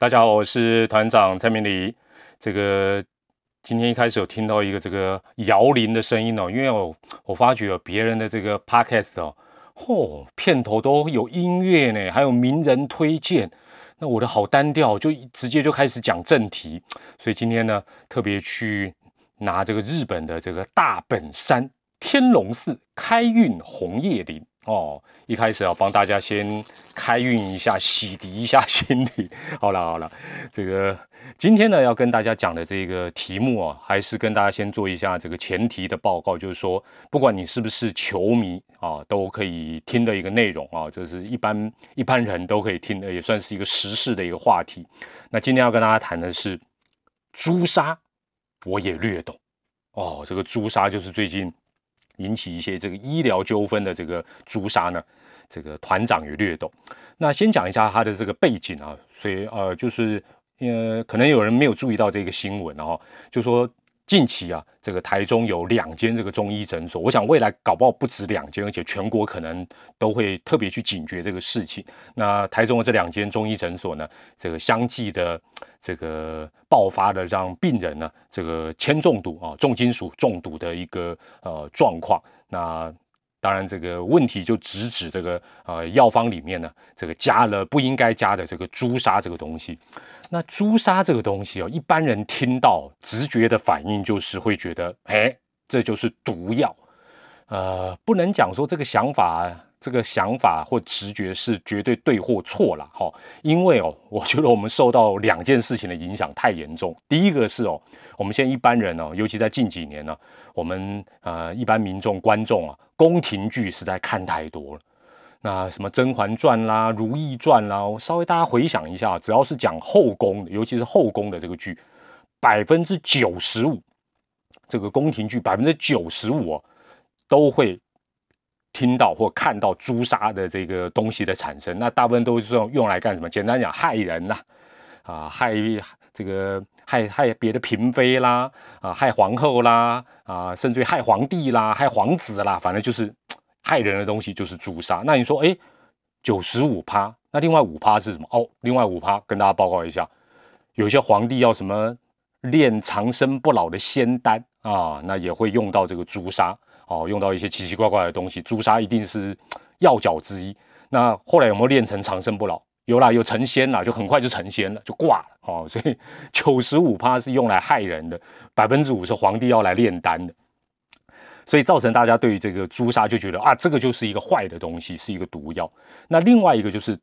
大家好，我是团长蔡明礼。这个今天一开始有听到一个这个摇铃的声音哦，因为我我发觉别人的这个 podcast 哦，嚯，片头都有音乐呢，还有名人推荐。那我的好单调，就直接就开始讲正题。所以今天呢，特别去拿这个日本的这个大本山天龙寺开运红叶林。哦，一开始要帮大家先开运一下，洗涤一下心理。好了好了，这个今天呢要跟大家讲的这个题目啊，还是跟大家先做一下这个前提的报告，就是说，不管你是不是球迷啊，都可以听的一个内容啊，就是一般一般人都可以听的，也算是一个时事的一个话题。那今天要跟大家谈的是朱砂，我也略懂哦。这个朱砂就是最近。引起一些这个医疗纠纷的这个诛杀呢，这个团长也略懂。那先讲一下他的这个背景啊，所以呃，就是呃，可能有人没有注意到这个新闻啊，就说。近期啊，这个台中有两间这个中医诊所，我想未来搞不好不止两间，而且全国可能都会特别去警觉这个事情。那台中的这两间中医诊所呢，这个相继的这个爆发的让病人呢，这个铅中毒啊，重金属中毒的一个呃状况。那当然这个问题就直指这个呃药方里面呢，这个加了不应该加的这个朱砂这个东西。那朱砂这个东西哦，一般人听到直觉的反应就是会觉得，哎，这就是毒药。呃，不能讲说这个想法，这个想法或直觉是绝对对或错了，哈。因为哦，我觉得我们受到两件事情的影响太严重。第一个是哦，我们现在一般人哦，尤其在近几年呢，我们呃一般民众观众啊，宫廷剧实在看太多了。那什么《甄嬛传》啦，《如懿传》啦，稍微大家回想一下，只要是讲后宫，尤其是后宫的这个剧，百分之九十五，这个宫廷剧百分之九十五哦，都会听到或看到朱砂的这个东西的产生。那大部分都是用用来干什么？简单讲，害人呐，啊，害这个害害别的嫔妃啦，啊，害皇后啦，啊，甚至于害皇帝啦，害皇子啦，反正就是。害人的东西就是朱砂。那你说，哎，九十五趴，那另外五趴是什么？哦，另外五趴跟大家报告一下，有些皇帝要什么炼长生不老的仙丹啊，那也会用到这个朱砂哦，用到一些奇奇怪怪的东西。朱砂一定是药角之一。那后来有没有练成长生不老？有啦，有成仙了，就很快就成仙了，就挂了哦。所以九十五趴是用来害人的，百分之五是皇帝要来炼丹的。所以造成大家对于这个朱砂就觉得啊，这个就是一个坏的东西，是一个毒药。那另外一个就是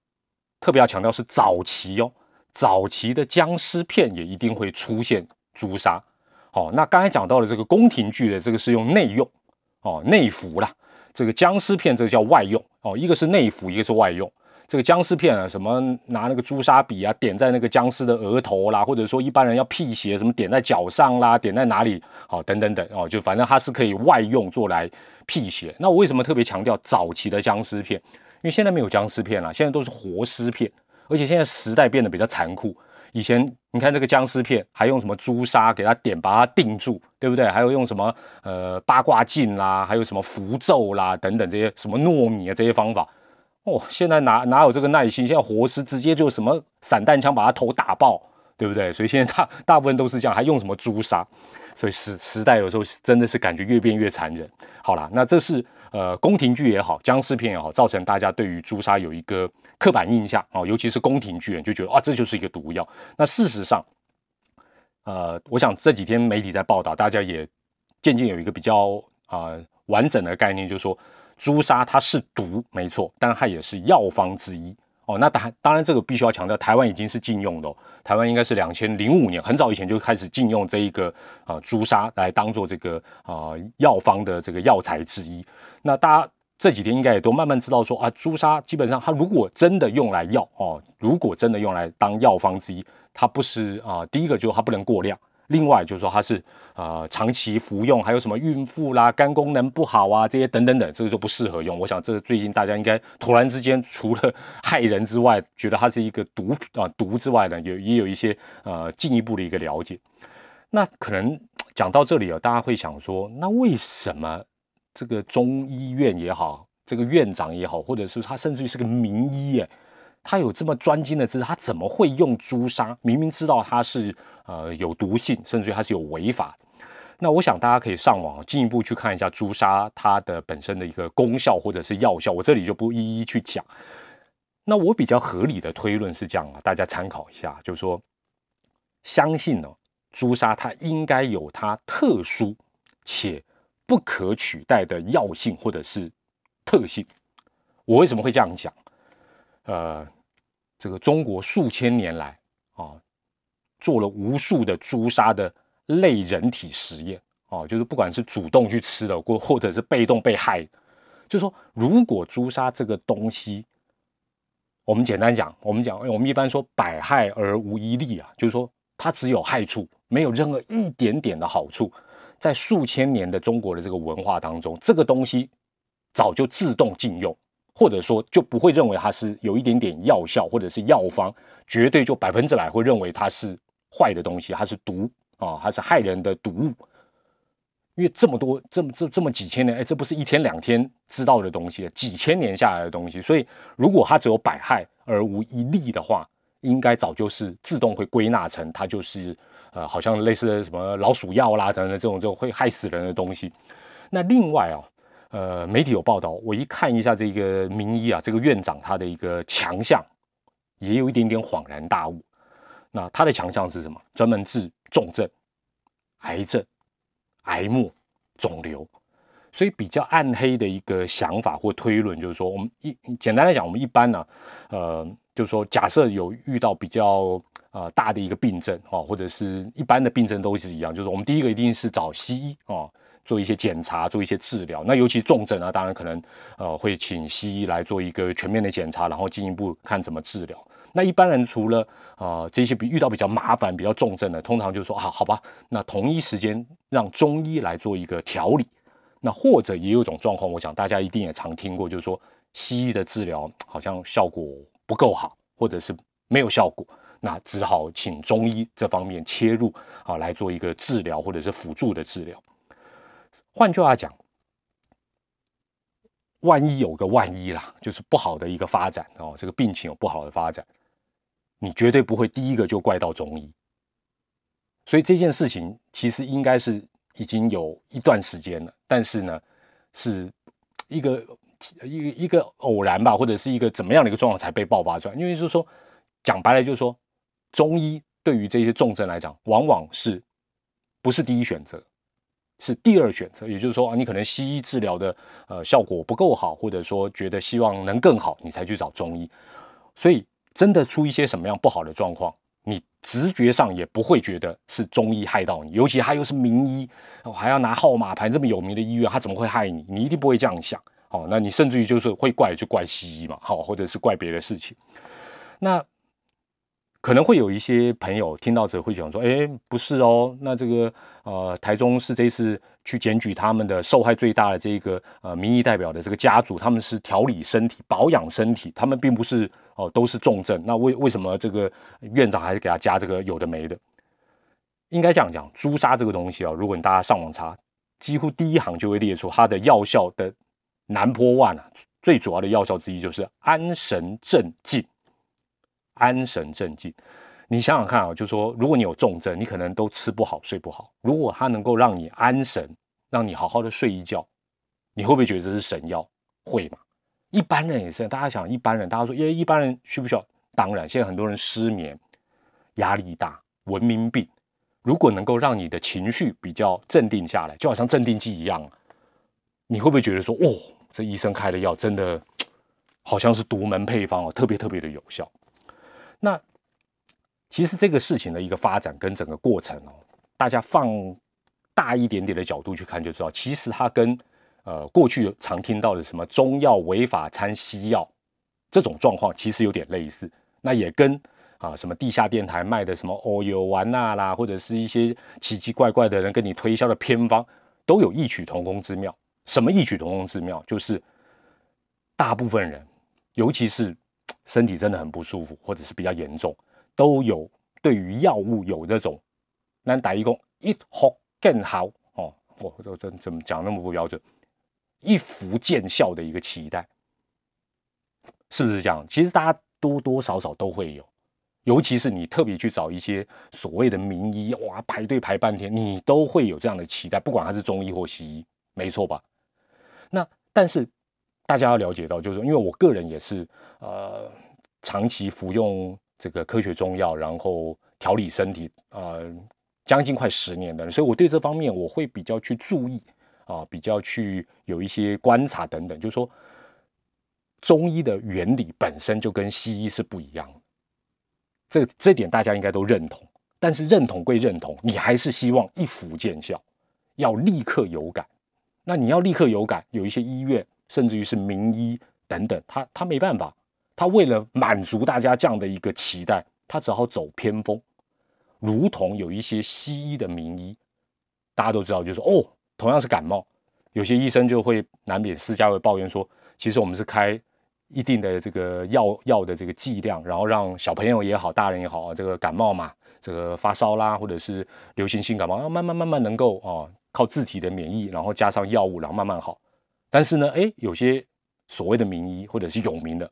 特别要强调是早期哦，早期的僵尸片也一定会出现朱砂。哦，那刚才讲到了这个宫廷剧的这个是用内用哦，内服啦。这个僵尸片这个叫外用哦，一个是内服，一个是外用。这个僵尸片啊，什么拿那个朱砂笔啊，点在那个僵尸的额头啦，或者说一般人要辟邪，什么点在脚上啦，点在哪里，好，等等等哦，就反正它是可以外用做来辟邪。那我为什么特别强调早期的僵尸片？因为现在没有僵尸片了，现在都是活尸片，而且现在时代变得比较残酷。以前你看这个僵尸片，还用什么朱砂给它点，把它定住，对不对？还有用什么呃八卦镜啦，还有什么符咒啦等等这些什么糯米啊这些方法。哦，现在哪哪有这个耐心？现在活尸直接就什么散弹枪把他头打爆，对不对？所以现在大大部分都是这样，还用什么朱砂？所以时时代有时候真的是感觉越变越残忍。好了，那这是呃宫廷剧也好，僵尸片也好，造成大家对于朱砂有一个刻板印象哦，尤其是宫廷剧人就觉得啊，这就是一个毒药。那事实上，呃，我想这几天媒体在报道，大家也渐渐有一个比较啊完整的概念，就是说。朱砂它是毒，没错，但它也是药方之一哦。那当当然，这个必须要强调，台湾已经是禁用的。台湾应该是两千零五年很早以前就开始禁用这一个啊朱砂来当做这个啊药方的这个药材之一。那大家这几天应该也都慢慢知道说啊，朱砂基本上它如果真的用来药哦，如果真的用来当药方之一，它不是啊，第一个就是它不能过量。另外就是说它是啊长期服用，还有什么孕妇啦、肝功能不好啊这些等等等，这个就不适合用。我想这最近大家应该突然之间除了害人之外，觉得它是一个毒啊毒之外呢，有也有一些呃进一步的一个了解。那可能讲到这里啊，大家会想说，那为什么这个中医院也好，这个院长也好，或者是他甚至于是个名医哎，他有这么专精的知识，他怎么会用朱砂？明明知道它是呃有毒性，甚至于它是有违法的。那我想大家可以上网进一步去看一下朱砂它的本身的一个功效或者是药效，我这里就不一一去讲。那我比较合理的推论是这样啊，大家参考一下，就是说，相信呢，朱砂它应该有它特殊且不可取代的药性或者是特性。我为什么会这样讲？呃。这个中国数千年来啊，做了无数的朱砂的类人体实验啊，就是不管是主动去吃的，或或者是被动被害，就是说如果朱砂这个东西，我们简单讲，我们讲，我们一般说百害而无一利啊，就是说它只有害处，没有任何一点点的好处。在数千年的中国的这个文化当中，这个东西早就自动禁用。或者说就不会认为它是有一点点药效，或者是药方，绝对就百分之百会认为它是坏的东西，它是毒啊，它是害人的毒物。因为这么多这么这这么几千年，哎，这不是一天两天知道的东西，几千年下来的东西。所以如果它只有百害而无一利的话，应该早就是自动会归纳成它就是呃，好像类似的什么老鼠药啦等等这种就会害死人的东西。那另外啊。呃，媒体有报道，我一看一下这个名医啊，这个院长他的一个强项，也有一点点恍然大悟。那他的强项是什么？专门治重症、癌症、癌末、肿瘤。所以比较暗黑的一个想法或推论，就是说，我们一简单来讲，我们一般呢，呃，就是说，假设有遇到比较呃大的一个病症啊，或者是一般的病症都是一样，就是我们第一个一定是找西医啊。做一些检查，做一些治疗。那尤其重症啊，当然可能呃会请西医来做一个全面的检查，然后进一步看怎么治疗。那一般人除了啊这些比遇到比较麻烦、比较重症的，通常就说啊好吧，那同一时间让中医来做一个调理。那或者也有一种状况，我想大家一定也常听过，就是说西医的治疗好像效果不够好，或者是没有效果，那只好请中医这方面切入啊来做一个治疗或者是辅助的治疗。换句话讲，万一有个万一啦，就是不好的一个发展哦，这个病情有不好的发展，你绝对不会第一个就怪到中医。所以这件事情其实应该是已经有一段时间了，但是呢，是一个一一个偶然吧，或者是一个怎么样的一个状况才被爆发出来？因为就是说，讲白了就是说，中医对于这些重症来讲，往往是不是第一选择？是第二选择，也就是说啊，你可能西医治疗的呃效果不够好，或者说觉得希望能更好，你才去找中医。所以真的出一些什么样不好的状况，你直觉上也不会觉得是中医害到你，尤其他又是名医，还要拿号码牌，这么有名的医院，他怎么会害你？你一定不会这样想。哦，那你甚至于就是会怪就怪西医嘛，好，或者是怪别的事情。那。可能会有一些朋友听到这会讲说：“哎，不是哦，那这个呃，台中市这次去检举他们的受害最大的这个呃民意代表的这个家族，他们是调理身体、保养身体，他们并不是哦都是重症。那为为什么这个院长还是给他加这个有的没的？应该这样讲，朱砂这个东西啊，如果你大家上网查，几乎第一行就会列出它的药效的南坡万啊，最主要的药效之一就是安神镇静。”安神镇静，你想想看啊，就说如果你有重症，你可能都吃不好、睡不好。如果它能够让你安神，让你好好的睡一觉，你会不会觉得这是神药？会吗？一般人也是。大家想，一般人，大家说，因为一般人需不需要？当然，现在很多人失眠、压力大、文明病，如果能够让你的情绪比较镇定下来，就好像镇定剂一样，你会不会觉得说，哦，这医生开的药真的好像是独门配方哦，特别特别的有效？那其实这个事情的一个发展跟整个过程哦，大家放大一点点的角度去看就知道，其实它跟呃过去常听到的什么中药违法掺西药这种状况其实有点类似。那也跟啊什么地下电台卖的什么哦有丸呐啦，或者是一些奇奇怪怪的人跟你推销的偏方，都有异曲同工之妙。什么异曲同工之妙？就是大部分人，尤其是。身体真的很不舒服，或者是比较严重，都有对于药物有那种，那打一工一服更好哦，我这怎怎么讲那么不标准，一服见效的一个期待，是不是这样？其实大家多多少少都会有。尤其是你特别去找一些所谓的名医，哇，排队排半天，你都会有这样的期待，不管他是中医或西医，没错吧？那但是大家要了解到，就是因为我个人也是呃长期服用这个科学中药，然后调理身体，呃，将近快十年的，所以我对这方面我会比较去注意啊，比较去有一些观察等等，就是说中医的原理本身就跟西医是不一样的。这这点大家应该都认同，但是认同归认同，你还是希望一服见效，要立刻有感。那你要立刻有感，有一些医院甚至于是名医等等，他他没办法，他为了满足大家这样的一个期待，他只好走偏锋。如同有一些西医的名医，大家都知道，就是哦，同样是感冒，有些医生就会难免私下会抱怨说，其实我们是开。一定的这个药药的这个剂量，然后让小朋友也好，大人也好，这个感冒嘛，这个发烧啦，或者是流行性感冒，慢慢慢慢能够啊，靠自体的免疫，然后加上药物，然后慢慢好。但是呢，哎，有些所谓的名医或者是有名的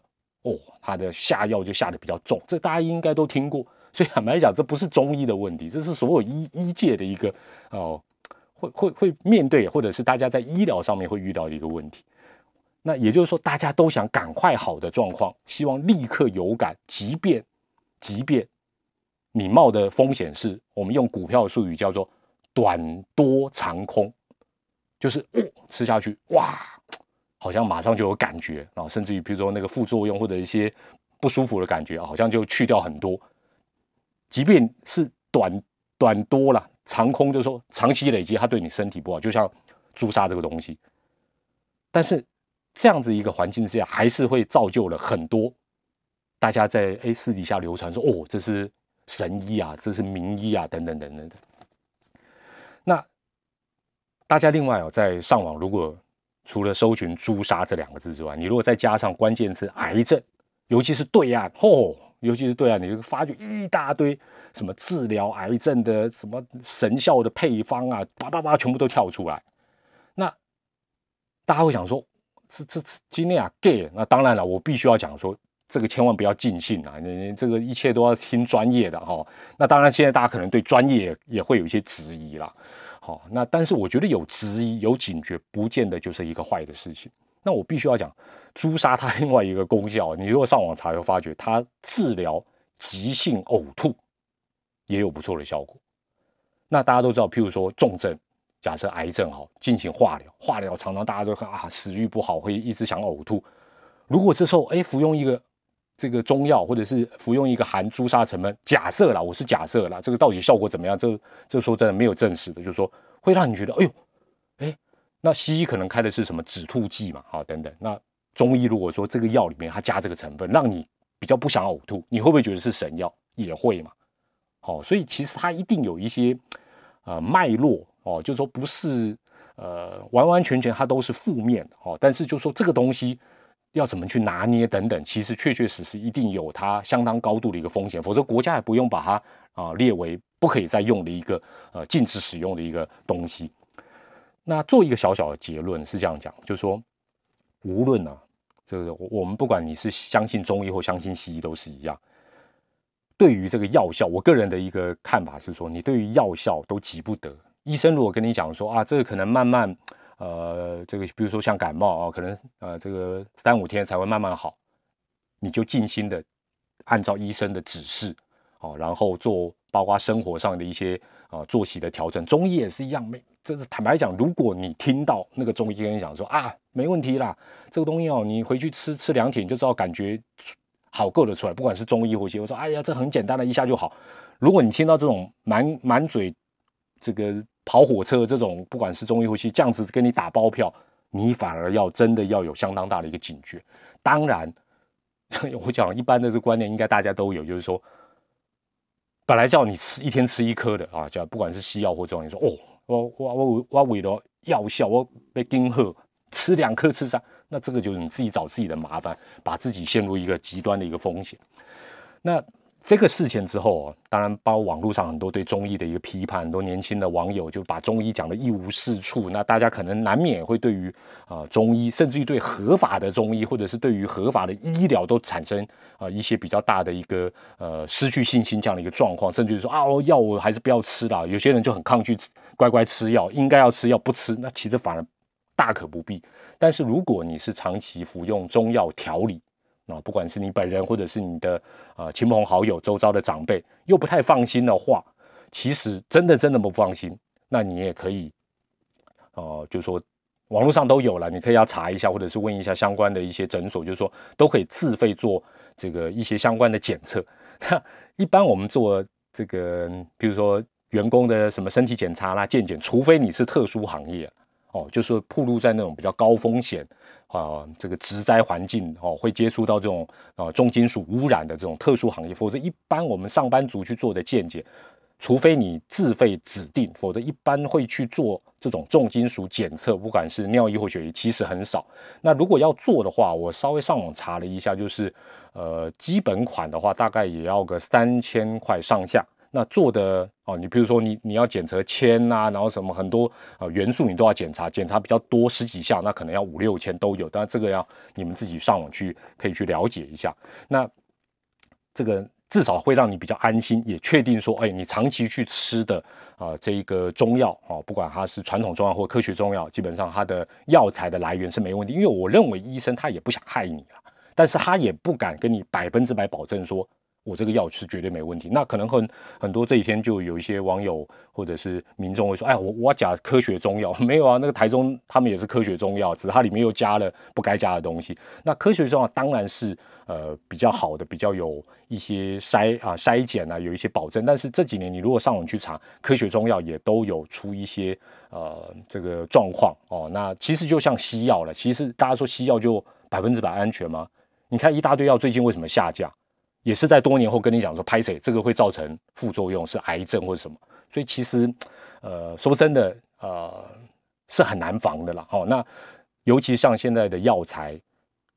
哦，他的下药就下的比较重，这大家应该都听过。所以坦白讲，这不是中医的问题，这是所有医医界的一个哦，会会会面对，或者是大家在医疗上面会遇到的一个问题。那也就是说，大家都想赶快好的状况，希望立刻有感，即便即便你冒的风险是我们用股票术语叫做短多长空，就是哦吃下去哇，好像马上就有感觉啊，甚至于比如说那个副作用或者一些不舒服的感觉，好像就去掉很多。即便是短短多了，长空就是说长期累积，它对你身体不好，就像朱砂这个东西，但是。这样子一个环境之下，还是会造就了很多大家在哎私底下流传说哦，这是神医啊，这是名医啊，等等等等的。那大家另外哦，在上网如果除了搜寻“朱砂”这两个字之外，你如果再加上关键词“癌症”，尤其是对岸哦，尤其是对岸，你就发觉一大堆什么治疗癌症的什么神效的配方啊，叭叭叭，全部都跳出来。那大家会想说。这这这今天啊，gay，那当然了，我必须要讲说，这个千万不要尽信啊，你这个一切都要听专业的哈。那当然，现在大家可能对专业也会有一些质疑啦。好，那但是我觉得有质疑、有警觉，不见得就是一个坏的事情。那我必须要讲，朱砂它另外一个功效，你如果上网查，会发觉它治疗急性呕吐也有不错的效果。那大家都知道，譬如说重症。假设癌症哈进行化疗，化疗常常大家都看啊，食欲不好，会一直想呕吐。如果这时候哎服用一个这个中药，或者是服用一个含朱砂成分，假设啦，我是假设啦，这个到底效果怎么样？这这说真的没有证实的，就是说会让你觉得哎呦哎，那西医可能开的是什么止吐剂嘛，好等等。那中医如果说这个药里面它加这个成分，让你比较不想呕吐，你会不会觉得是神药？也会嘛。好，所以其实它一定有一些呃脉络。哦，就说不是，呃，完完全全它都是负面的哦。但是就说这个东西要怎么去拿捏等等，其实确确实实一定有它相当高度的一个风险，否则国家也不用把它啊列为不可以再用的一个呃禁止使用的一个东西。那做一个小小的结论是这样讲，就是说，无论呢，这个我们不管你是相信中医或相信西医都是一样。对于这个药效，我个人的一个看法是说，你对于药效都急不得。医生如果跟你讲说啊，这个可能慢慢，呃，这个比如说像感冒啊，可能呃这个三五天才会慢慢好，你就尽心的按照医生的指示，哦，然后做包括生活上的一些啊作息的调整。中医也是一样，没，真的坦白讲，如果你听到那个中医跟你讲说啊，没问题啦，这个东西哦，你回去吃吃两天就知道感觉好够了出来，不管是中医或西，我说哎呀，这很简单的，一下就好。如果你听到这种满满嘴这个。跑火车这种，不管是中医或西这样子跟你打包票，你反而要真的要有相当大的一个警觉。当然，我讲一般的这个观念，应该大家都有，就是说，本来叫你吃一天吃一颗的啊，叫不管是西药或中药，说哦，我我我我为了药效，我被惊吓，吃两颗吃三，那这个就是你自己找自己的麻烦，把自己陷入一个极端的一个风险。那这个事情之后，当然包括网络上很多对中医的一个批判，很多年轻的网友就把中医讲的一无是处。那大家可能难免会对于啊中医，甚至于对合法的中医，或者是对于合法的医疗都产生啊一些比较大的一个呃失去信心这样的一个状况，甚至于说啊药我还是不要吃了。有些人就很抗拒乖乖吃药，应该要吃药不吃，那其实反而大可不必。但是如果你是长期服用中药调理，啊，不管是你本人或者是你的啊亲朋好友、周遭的长辈，又不太放心的话，其实真的真的不放心，那你也可以，哦，就说网络上都有了，你可以要查一下，或者是问一下相关的一些诊所，就是说都可以自费做这个一些相关的检测。那一般我们做这个，比如说员工的什么身体检查啦、健检，除非你是特殊行业。哦，就是暴露在那种比较高风险啊，这个植灾环境哦，会接触到这种啊重金属污染的这种特殊行业，否则一般我们上班族去做的健检，除非你自费指定，否则一般会去做这种重金属检测，不管是尿液或血液，其实很少。那如果要做的话，我稍微上网查了一下，就是呃基本款的话，大概也要个三千块上下。那做的哦，你比如说你你要检测铅呐，然后什么很多啊元素你都要检查，检查比较多十几项，那可能要五六千都有，但这个要你们自己上网去可以去了解一下。那这个至少会让你比较安心，也确定说，哎，你长期去吃的啊这一个中药啊，不管它是传统中药或科学中药，基本上它的药材的来源是没问题。因为我认为医生他也不想害你啊，但是他也不敢跟你百分之百保证说。我这个药是绝对没问题。那可能很很多这几天就有一些网友或者是民众会说：“哎，我我假科学中药 没有啊？那个台中他们也是科学中药，只是它里面又加了不该加的东西。那科学中药当然是呃比较好的，比较有一些筛啊筛检啊，有一些保证。但是这几年你如果上网去查，科学中药也都有出一些呃这个状况哦。那其实就像西药了，其实大家说西药就百分之百安全吗？你看一大堆药最近为什么下架？也是在多年后跟你讲说，拍谁这个会造成副作用，是癌症或者什么，所以其实，呃，说真的，呃，是很难防的啦。好，那尤其像现在的药材，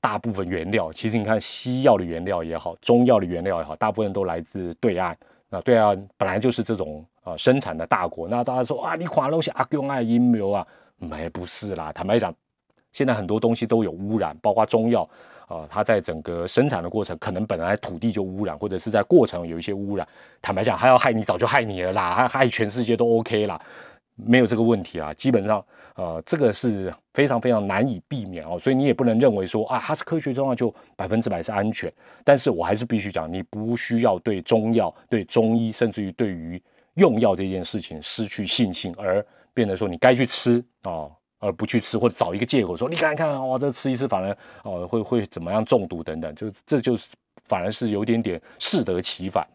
大部分原料，其实你看西药的原料也好，中药的原料也好，大部分都来自对岸。那对岸本来就是这种呃生产的大国。那大家说啊，你垮东西阿公爱阴谋啊？没不是啦，坦白讲，现在很多东西都有污染，包括中药。啊，它在整个生产的过程，可能本来土地就污染，或者是在过程有一些污染。坦白讲，它要害你，早就害你了啦，它害全世界都 OK 啦，没有这个问题啦。基本上，呃，这个是非常非常难以避免哦，所以你也不能认为说啊，它是科学中药就百分之百是安全。但是我还是必须讲，你不需要对中药、对中医，甚至于对于用药这件事情失去信心，而变得说你该去吃啊。而不去吃，或者找一个借口说你看看，哇，这吃一次反而哦会会怎么样中毒等等，就这就是反而是有点点适得其反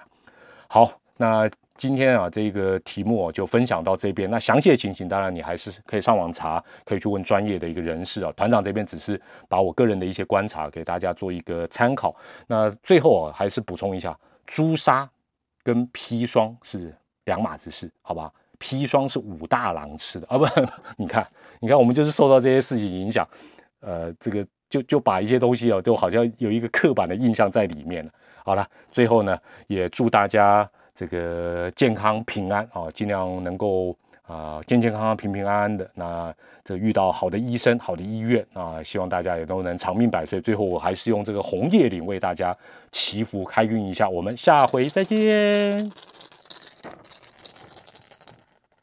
好，那今天啊这个题目就分享到这边。那详细的情形当然你还是可以上网查，可以去问专业的一个人士啊。团长这边只是把我个人的一些观察给大家做一个参考。那最后啊还是补充一下，朱砂跟砒霜是两码子事，好吧？砒霜是武大郎吃的啊，不，你看，你看，我们就是受到这些事情影响，呃，这个就就把一些东西哦，都好像有一个刻板的印象在里面了。好了，最后呢，也祝大家这个健康平安啊，尽量能够啊健健康康、平平安安的。那这遇到好的医生、好的医院啊，希望大家也都能长命百岁。最后，我还是用这个红叶岭为大家祈福开运一下。我们下回再见。